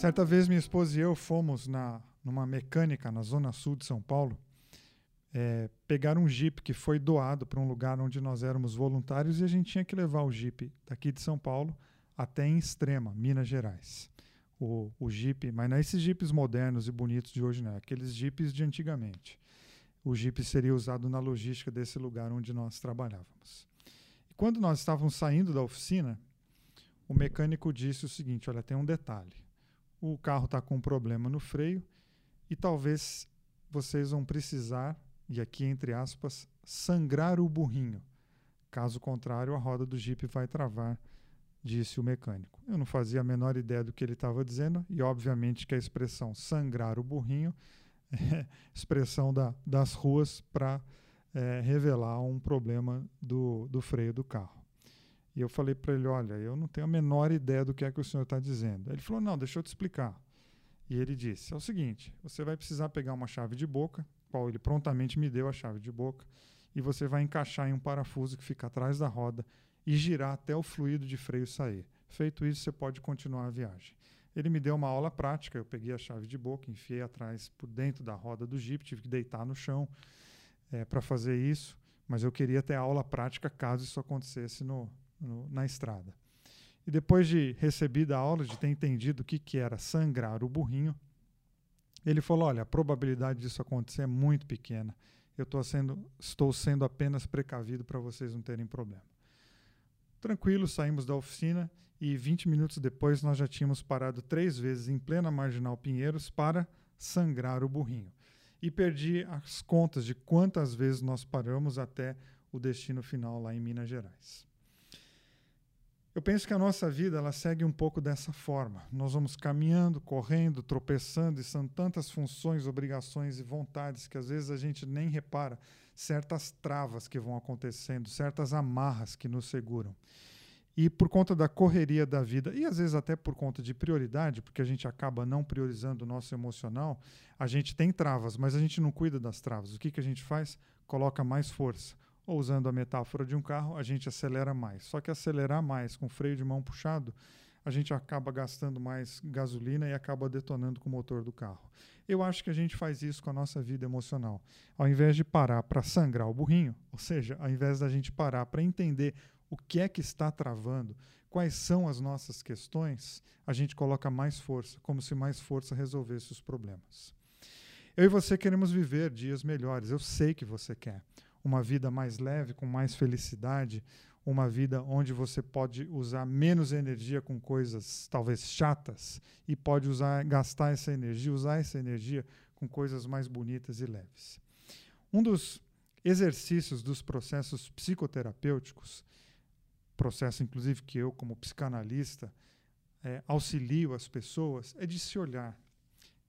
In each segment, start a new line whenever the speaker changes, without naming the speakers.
Certa vez minha esposa e eu fomos na, numa mecânica na zona sul de São Paulo é, pegar um Jeep que foi doado para um lugar onde nós éramos voluntários e a gente tinha que levar o Jeep daqui de São Paulo até em Extrema, Minas Gerais. O, o Jeep, mas não é esses Jeeps modernos e bonitos de hoje, não, é aqueles Jeeps de antigamente. O Jeep seria usado na logística desse lugar onde nós trabalhávamos. E quando nós estávamos saindo da oficina, o mecânico disse o seguinte: olha, tem um detalhe. O carro está com um problema no freio e talvez vocês vão precisar e aqui entre aspas, sangrar o burrinho. Caso contrário, a roda do Jeep vai travar, disse o mecânico. Eu não fazia a menor ideia do que ele estava dizendo, e obviamente que a expressão sangrar o burrinho é expressão da, das ruas para é, revelar um problema do, do freio do carro. E eu falei para ele: Olha, eu não tenho a menor ideia do que é que o senhor está dizendo. Ele falou: Não, deixa eu te explicar. E ele disse: É o seguinte, você vai precisar pegar uma chave de boca, qual ele prontamente me deu a chave de boca, e você vai encaixar em um parafuso que fica atrás da roda e girar até o fluido de freio sair. Feito isso, você pode continuar a viagem. Ele me deu uma aula prática, eu peguei a chave de boca, enfiei atrás por dentro da roda do Jeep, tive que deitar no chão é, para fazer isso, mas eu queria ter aula prática caso isso acontecesse no, no, na estrada. E depois de recebida a aula, de ter entendido o que, que era sangrar o burrinho, ele falou: olha, a probabilidade disso acontecer é muito pequena. Eu sendo, estou sendo apenas precavido para vocês não terem problema. Tranquilo, saímos da oficina e 20 minutos depois nós já tínhamos parado três vezes em plena Marginal Pinheiros para sangrar o burrinho. E perdi as contas de quantas vezes nós paramos até o destino final lá em Minas Gerais. Eu penso que a nossa vida ela segue um pouco dessa forma. Nós vamos caminhando, correndo, tropeçando, e são tantas funções, obrigações e vontades que às vezes a gente nem repara certas travas que vão acontecendo, certas amarras que nos seguram. E por conta da correria da vida, e às vezes até por conta de prioridade, porque a gente acaba não priorizando o nosso emocional, a gente tem travas, mas a gente não cuida das travas. O que, que a gente faz? Coloca mais força ou usando a metáfora de um carro, a gente acelera mais. Só que acelerar mais com freio de mão puxado, a gente acaba gastando mais gasolina e acaba detonando com o motor do carro. Eu acho que a gente faz isso com a nossa vida emocional. Ao invés de parar para sangrar o burrinho, ou seja, ao invés da gente parar para entender o que é que está travando, quais são as nossas questões, a gente coloca mais força, como se mais força resolvesse os problemas. Eu e você queremos viver dias melhores, eu sei que você quer uma vida mais leve, com mais felicidade, uma vida onde você pode usar menos energia com coisas talvez chatas e pode usar gastar essa energia, usar essa energia com coisas mais bonitas e leves. Um dos exercícios dos processos psicoterapêuticos, processo inclusive que eu como psicanalista é, auxilio as pessoas, é de se olhar,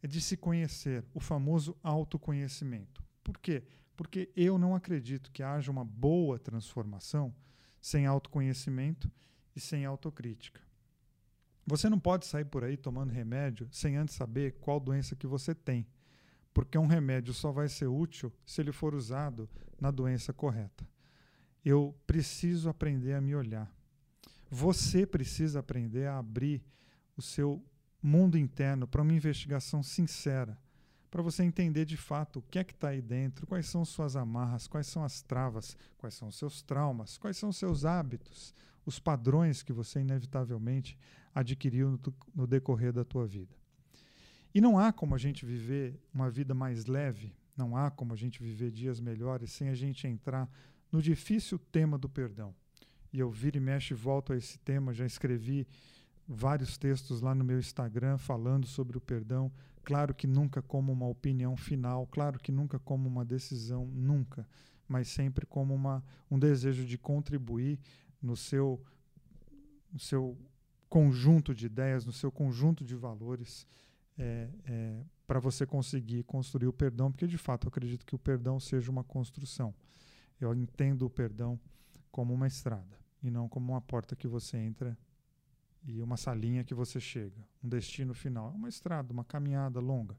é de se conhecer, o famoso autoconhecimento. Por quê? Porque eu não acredito que haja uma boa transformação sem autoconhecimento e sem autocrítica. Você não pode sair por aí tomando remédio sem antes saber qual doença que você tem, porque um remédio só vai ser útil se ele for usado na doença correta. Eu preciso aprender a me olhar. Você precisa aprender a abrir o seu mundo interno para uma investigação sincera para você entender de fato o que é que está aí dentro, quais são suas amarras, quais são as travas, quais são seus traumas, quais são seus hábitos, os padrões que você inevitavelmente adquiriu no, no decorrer da tua vida. E não há como a gente viver uma vida mais leve, não há como a gente viver dias melhores sem a gente entrar no difícil tema do perdão. E eu viro e mexe e volto a esse tema, já escrevi vários textos lá no meu Instagram falando sobre o perdão, Claro que nunca como uma opinião final, claro que nunca como uma decisão, nunca, mas sempre como uma, um desejo de contribuir no seu, no seu conjunto de ideias, no seu conjunto de valores, é, é, para você conseguir construir o perdão, porque de fato eu acredito que o perdão seja uma construção. Eu entendo o perdão como uma estrada e não como uma porta que você entra e uma salinha que você chega, um destino final. É uma estrada, uma caminhada longa.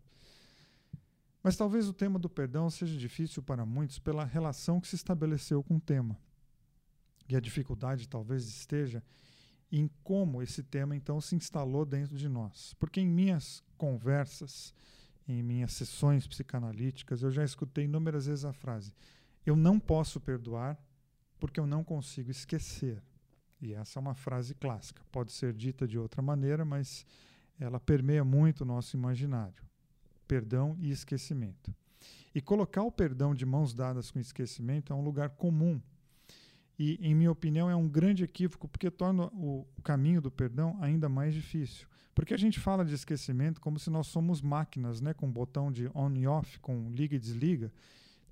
Mas talvez o tema do perdão seja difícil para muitos pela relação que se estabeleceu com o tema. E a dificuldade talvez esteja em como esse tema então se instalou dentro de nós. Porque em minhas conversas, em minhas sessões psicanalíticas, eu já escutei inúmeras vezes a frase: eu não posso perdoar porque eu não consigo esquecer. E essa é uma frase clássica. Pode ser dita de outra maneira, mas ela permeia muito o nosso imaginário. Perdão e esquecimento. E colocar o perdão de mãos dadas com esquecimento é um lugar comum. E, em minha opinião, é um grande equívoco, porque torna o caminho do perdão ainda mais difícil. Porque a gente fala de esquecimento como se nós somos máquinas, né, com botão de on e off, com liga e desliga.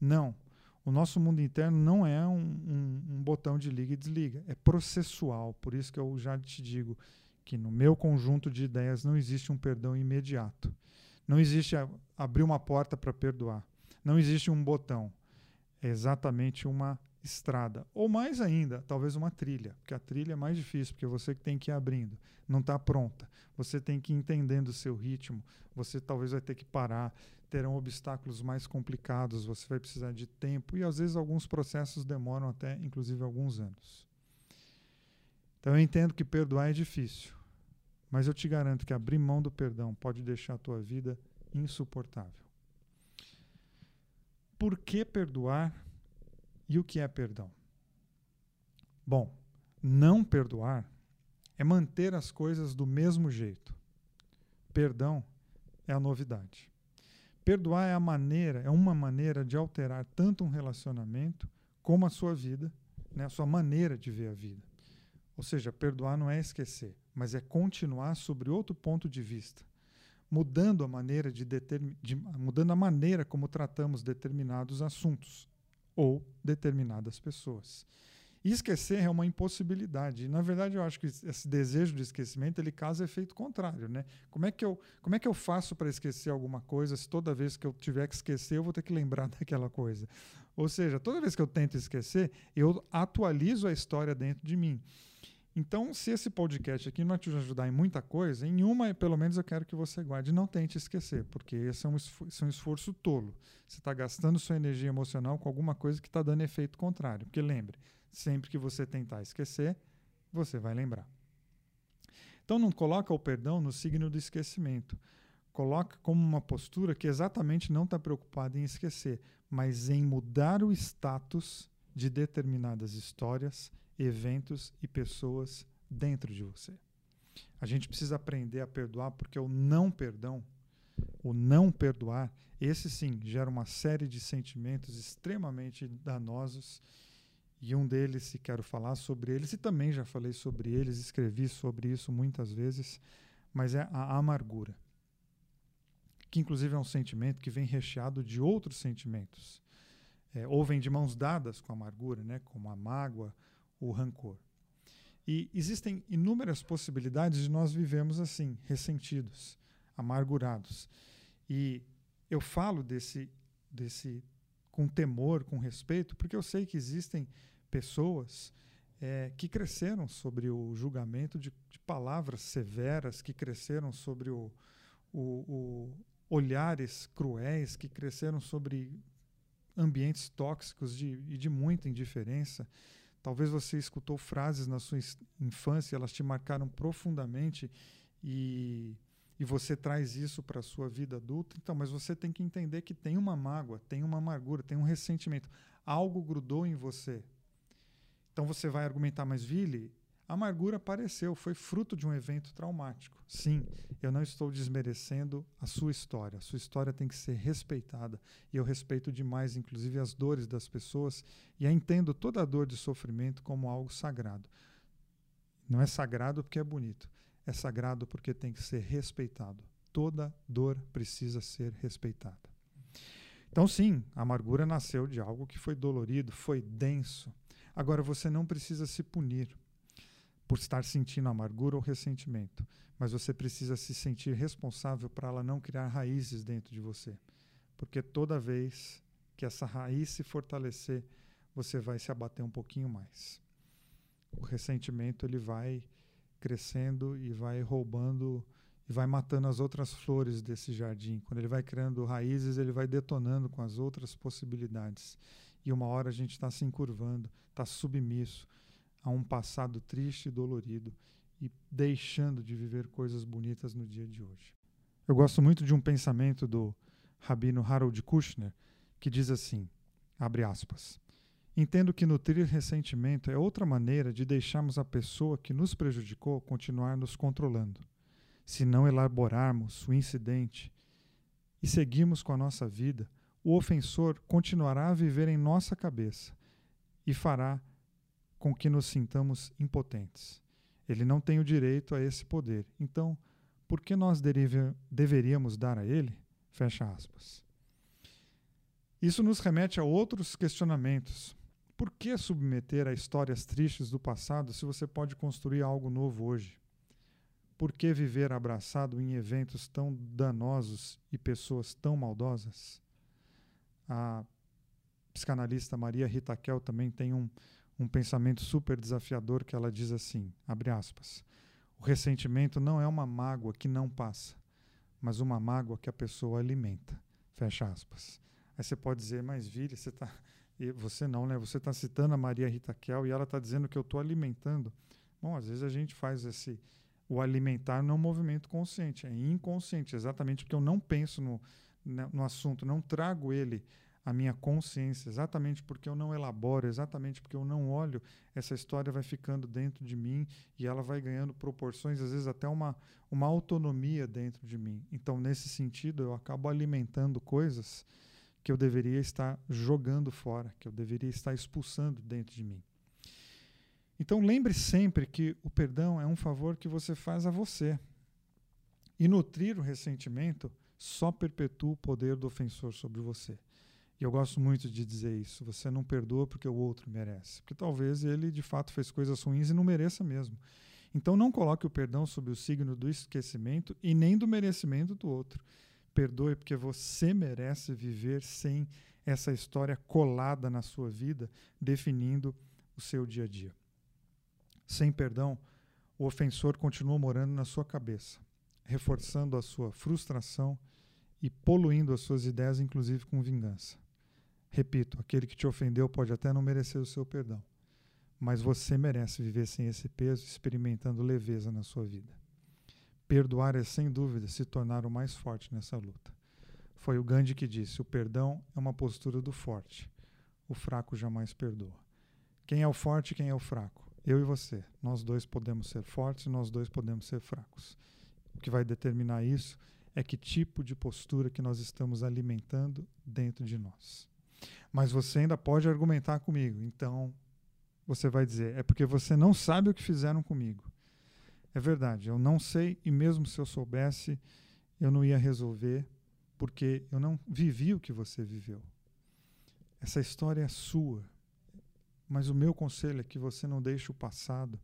Não. O nosso mundo interno não é um, um, um botão de liga e desliga, é processual. Por isso que eu já te digo que no meu conjunto de ideias não existe um perdão imediato. Não existe a, abrir uma porta para perdoar. Não existe um botão. É exatamente uma estrada. Ou mais ainda, talvez uma trilha. Porque a trilha é mais difícil, porque você que tem que ir abrindo. Não está pronta. Você tem que ir entendendo o seu ritmo. Você talvez vai ter que parar. Terão obstáculos mais complicados. Você vai precisar de tempo. E às vezes alguns processos demoram até, inclusive, alguns anos. Então eu entendo que perdoar é difícil. Mas eu te garanto que abrir mão do perdão pode deixar a tua vida insuportável. Por que perdoar e o que é perdão? Bom, não perdoar é manter as coisas do mesmo jeito. Perdão é a novidade. Perdoar é a maneira, é uma maneira de alterar tanto um relacionamento como a sua vida, né, a sua maneira de ver a vida. Ou seja, perdoar não é esquecer, mas é continuar sobre outro ponto de vista, mudando a maneira de, de mudando a maneira como tratamos determinados assuntos ou determinadas pessoas. E esquecer é uma impossibilidade. E, na verdade, eu acho que esse desejo de esquecimento ele causa efeito contrário, né? Como é que eu, como é que eu faço para esquecer alguma coisa se toda vez que eu tiver que esquecer eu vou ter que lembrar daquela coisa? Ou seja, toda vez que eu tento esquecer, eu atualizo a história dentro de mim. Então, se esse podcast aqui não te ajudar em muita coisa, em uma, pelo menos, eu quero que você guarde. Não tente esquecer, porque esse é um, esforço, é um esforço tolo. Você está gastando sua energia emocional com alguma coisa que está dando efeito contrário. Porque lembre, sempre que você tentar esquecer, você vai lembrar. Então, não coloca o perdão no signo do esquecimento. Coloca como uma postura que exatamente não está preocupada em esquecer, mas em mudar o status de determinadas histórias eventos e pessoas dentro de você. A gente precisa aprender a perdoar porque o não perdão, o não perdoar, esse sim gera uma série de sentimentos extremamente danosos e um deles, se quero falar sobre eles, e também já falei sobre eles, escrevi sobre isso muitas vezes, mas é a amargura. Que inclusive é um sentimento que vem recheado de outros sentimentos. É, ou vem de mãos dadas com a amargura, né, como a mágoa, o rancor. E existem inúmeras possibilidades de nós vivemos assim, ressentidos, amargurados. E eu falo desse, desse com temor, com respeito, porque eu sei que existem pessoas é, que cresceram sobre o julgamento de, de, palavras severas, que cresceram sobre o, o, o olhares cruéis, que cresceram sobre ambientes tóxicos de, e de muita indiferença. Talvez você escutou frases na sua infância, elas te marcaram profundamente e, e você traz isso para a sua vida adulta. Então, mas você tem que entender que tem uma mágoa, tem uma amargura, tem um ressentimento. Algo grudou em você. Então você vai argumentar, mas Vili, a amargura apareceu, foi fruto de um evento traumático. Sim, eu não estou desmerecendo a sua história. A sua história tem que ser respeitada. E eu respeito demais, inclusive, as dores das pessoas e entendo toda a dor de sofrimento como algo sagrado. Não é sagrado porque é bonito, é sagrado porque tem que ser respeitado. Toda dor precisa ser respeitada. Então, sim, a amargura nasceu de algo que foi dolorido, foi denso. Agora, você não precisa se punir por estar sentindo amargura ou ressentimento, mas você precisa se sentir responsável para ela não criar raízes dentro de você. Porque toda vez que essa raiz se fortalecer, você vai se abater um pouquinho mais. O ressentimento ele vai crescendo e vai roubando e vai matando as outras flores desse jardim. Quando ele vai criando raízes, ele vai detonando com as outras possibilidades. E uma hora a gente está se encurvando, está submisso, a um passado triste e dolorido. e deixando de viver coisas bonitas no dia de hoje. Eu gosto muito de um pensamento do rabino Harold Kushner, que diz assim: abre aspas. Entendo que nutrir ressentimento é outra maneira de deixarmos a pessoa que nos prejudicou continuar nos controlando. Se não elaborarmos o incidente e seguirmos com a nossa vida, o ofensor continuará a viver em nossa cabeça e fará com que nos sintamos impotentes. Ele não tem o direito a esse poder. Então, por que nós deveríamos dar a ele? Fecha aspas. Isso nos remete a outros questionamentos. Por que submeter a histórias tristes do passado se você pode construir algo novo hoje? Por que viver abraçado em eventos tão danosos e pessoas tão maldosas? A psicanalista Maria Rita Kel também tem um, um pensamento super desafiador que ela diz assim, abre aspas, o ressentimento não é uma mágoa que não passa, mas uma mágoa que a pessoa alimenta, fecha aspas. Aí você pode dizer, mas Vire, você está você não, né? Você está citando a Maria Rita Kel e ela está dizendo que eu estou alimentando. Bom, às vezes a gente faz esse o alimentar não é um movimento consciente, é inconsciente, exatamente porque eu não penso no, né, no assunto, não trago ele a minha consciência, exatamente porque eu não elaboro, exatamente porque eu não olho, essa história vai ficando dentro de mim e ela vai ganhando proporções, às vezes até uma, uma autonomia dentro de mim. Então, nesse sentido, eu acabo alimentando coisas que eu deveria estar jogando fora, que eu deveria estar expulsando dentro de mim. Então, lembre sempre que o perdão é um favor que você faz a você. E nutrir o ressentimento só perpetua o poder do ofensor sobre você. E eu gosto muito de dizer isso. Você não perdoa porque o outro merece. Porque talvez ele de fato fez coisas ruins e não mereça mesmo. Então não coloque o perdão sob o signo do esquecimento e nem do merecimento do outro. Perdoe porque você merece viver sem essa história colada na sua vida, definindo o seu dia a dia. Sem perdão, o ofensor continua morando na sua cabeça, reforçando a sua frustração e poluindo as suas ideias, inclusive com vingança. Repito, aquele que te ofendeu pode até não merecer o seu perdão, mas você merece viver sem esse peso, experimentando leveza na sua vida. Perdoar é, sem dúvida, se tornar o mais forte nessa luta. Foi o Gandhi que disse: o perdão é uma postura do forte. O fraco jamais perdoa. Quem é o forte e quem é o fraco? Eu e você. Nós dois podemos ser fortes nós dois podemos ser fracos. O que vai determinar isso é que tipo de postura que nós estamos alimentando dentro de nós. Mas você ainda pode argumentar comigo. Então, você vai dizer: é porque você não sabe o que fizeram comigo. É verdade, eu não sei, e mesmo se eu soubesse, eu não ia resolver, porque eu não vivi o que você viveu. Essa história é sua. Mas o meu conselho é que você não deixe o passado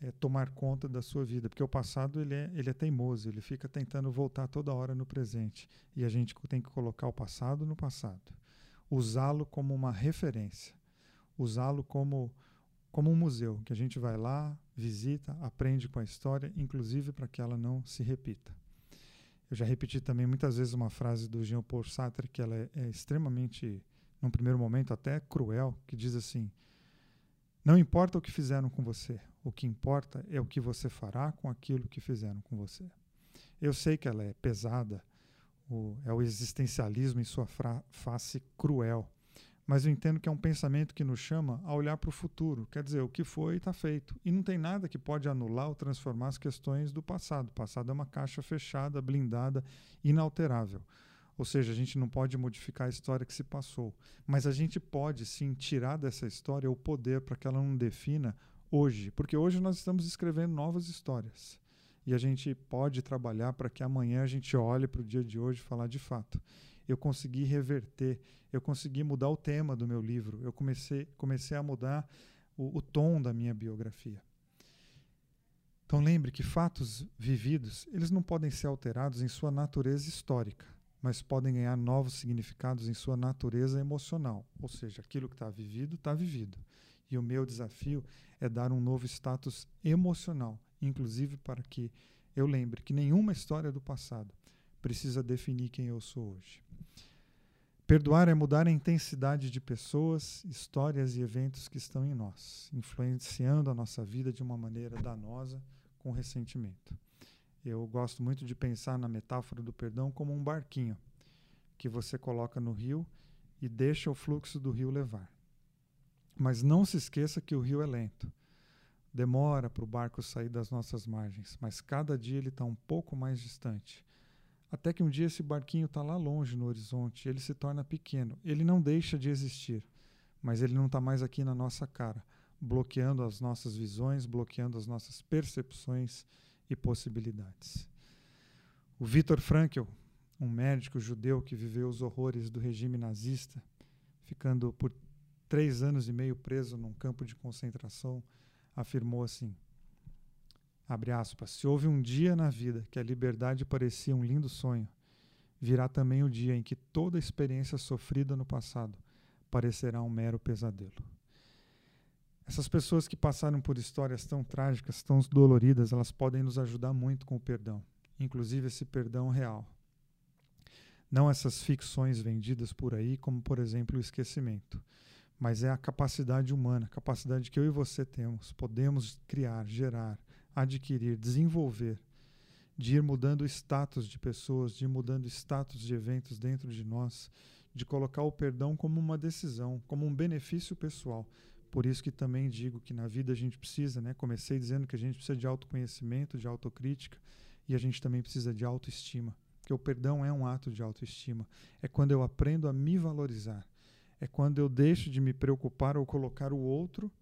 é, tomar conta da sua vida, porque o passado ele é, ele é teimoso, ele fica tentando voltar toda hora no presente. E a gente tem que colocar o passado no passado usá-lo como uma referência, usá-lo como, como um museu, que a gente vai lá, visita, aprende com a história, inclusive para que ela não se repita. Eu já repeti também muitas vezes uma frase do Jean-Paul Sartre que ela é, é extremamente, num primeiro momento, até cruel, que diz assim: Não importa o que fizeram com você, o que importa é o que você fará com aquilo que fizeram com você. Eu sei que ela é pesada, o, é o existencialismo em sua face cruel. Mas eu entendo que é um pensamento que nos chama a olhar para o futuro. Quer dizer, o que foi está feito. E não tem nada que pode anular ou transformar as questões do passado. O passado é uma caixa fechada, blindada, inalterável. Ou seja, a gente não pode modificar a história que se passou. Mas a gente pode sim tirar dessa história o poder para que ela não defina hoje. Porque hoje nós estamos escrevendo novas histórias e a gente pode trabalhar para que amanhã a gente olhe para o dia de hoje e falar de fato. Eu consegui reverter, eu consegui mudar o tema do meu livro, eu comecei, comecei a mudar o, o tom da minha biografia. Então lembre que fatos vividos, eles não podem ser alterados em sua natureza histórica, mas podem ganhar novos significados em sua natureza emocional. Ou seja, aquilo que está vivido, está vivido. E o meu desafio é dar um novo status emocional inclusive para que eu lembre que nenhuma história do passado precisa definir quem eu sou hoje. Perdoar é mudar a intensidade de pessoas, histórias e eventos que estão em nós, influenciando a nossa vida de uma maneira danosa, com ressentimento. Eu gosto muito de pensar na metáfora do perdão como um barquinho que você coloca no rio e deixa o fluxo do rio levar. Mas não se esqueça que o rio é lento. Demora para o barco sair das nossas margens, mas cada dia ele está um pouco mais distante. Até que um dia esse barquinho está lá longe no horizonte, ele se torna pequeno. Ele não deixa de existir, mas ele não está mais aqui na nossa cara, bloqueando as nossas visões, bloqueando as nossas percepções e possibilidades. O Viktor Frankl, um médico judeu que viveu os horrores do regime nazista, ficando por três anos e meio preso num campo de concentração, afirmou assim: abre aspas, se houve um dia na vida que a liberdade parecia um lindo sonho, virá também o dia em que toda experiência sofrida no passado parecerá um mero pesadelo. Essas pessoas que passaram por histórias tão trágicas, tão doloridas, elas podem nos ajudar muito com o perdão, inclusive esse perdão real. Não essas ficções vendidas por aí, como por exemplo o esquecimento, mas é a capacidade humana, a capacidade que eu e você temos, podemos criar, gerar, adquirir, desenvolver, de ir mudando o status de pessoas, de ir mudando o status de eventos dentro de nós, de colocar o perdão como uma decisão, como um benefício pessoal. Por isso que também digo que na vida a gente precisa, né? Comecei dizendo que a gente precisa de autoconhecimento, de autocrítica, e a gente também precisa de autoestima. Porque o perdão é um ato de autoestima. É quando eu aprendo a me valorizar. É quando eu deixo de me preocupar ou colocar o outro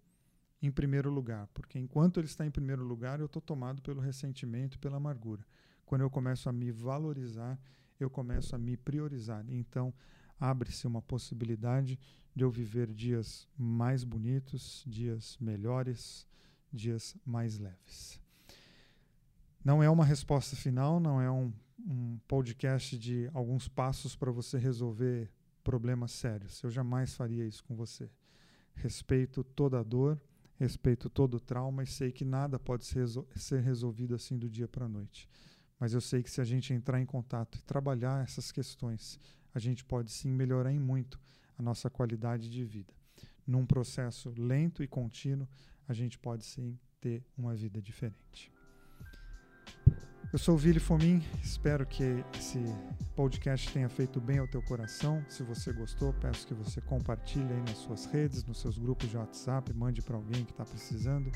em primeiro lugar. Porque enquanto ele está em primeiro lugar, eu estou tomado pelo ressentimento pela amargura. Quando eu começo a me valorizar, eu começo a me priorizar. Então, abre-se uma possibilidade de eu viver dias mais bonitos, dias melhores, dias mais leves. Não é uma resposta final, não é um, um podcast de alguns passos para você resolver problemas sérios. Eu jamais faria isso com você. Respeito toda a dor, respeito todo o trauma e sei que nada pode ser, ser resolvido assim do dia para a noite. Mas eu sei que se a gente entrar em contato e trabalhar essas questões, a gente pode sim melhorar em muito a nossa qualidade de vida. Num processo lento e contínuo, a gente pode sim ter uma vida diferente. Eu sou o Vili Fomin, espero que esse podcast tenha feito bem ao teu coração. Se você gostou, peço que você compartilhe aí nas suas redes, nos seus grupos de WhatsApp, mande para alguém que está precisando.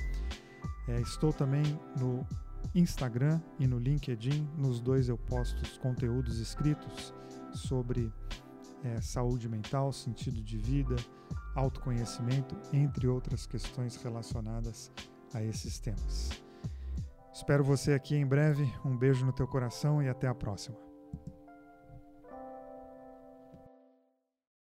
É, estou também no Instagram e no LinkedIn. Nos dois eu posto os conteúdos escritos sobre é, saúde mental, sentido de vida, autoconhecimento, entre outras questões relacionadas a esses temas. Espero você aqui em breve. Um beijo no teu coração e até a próxima.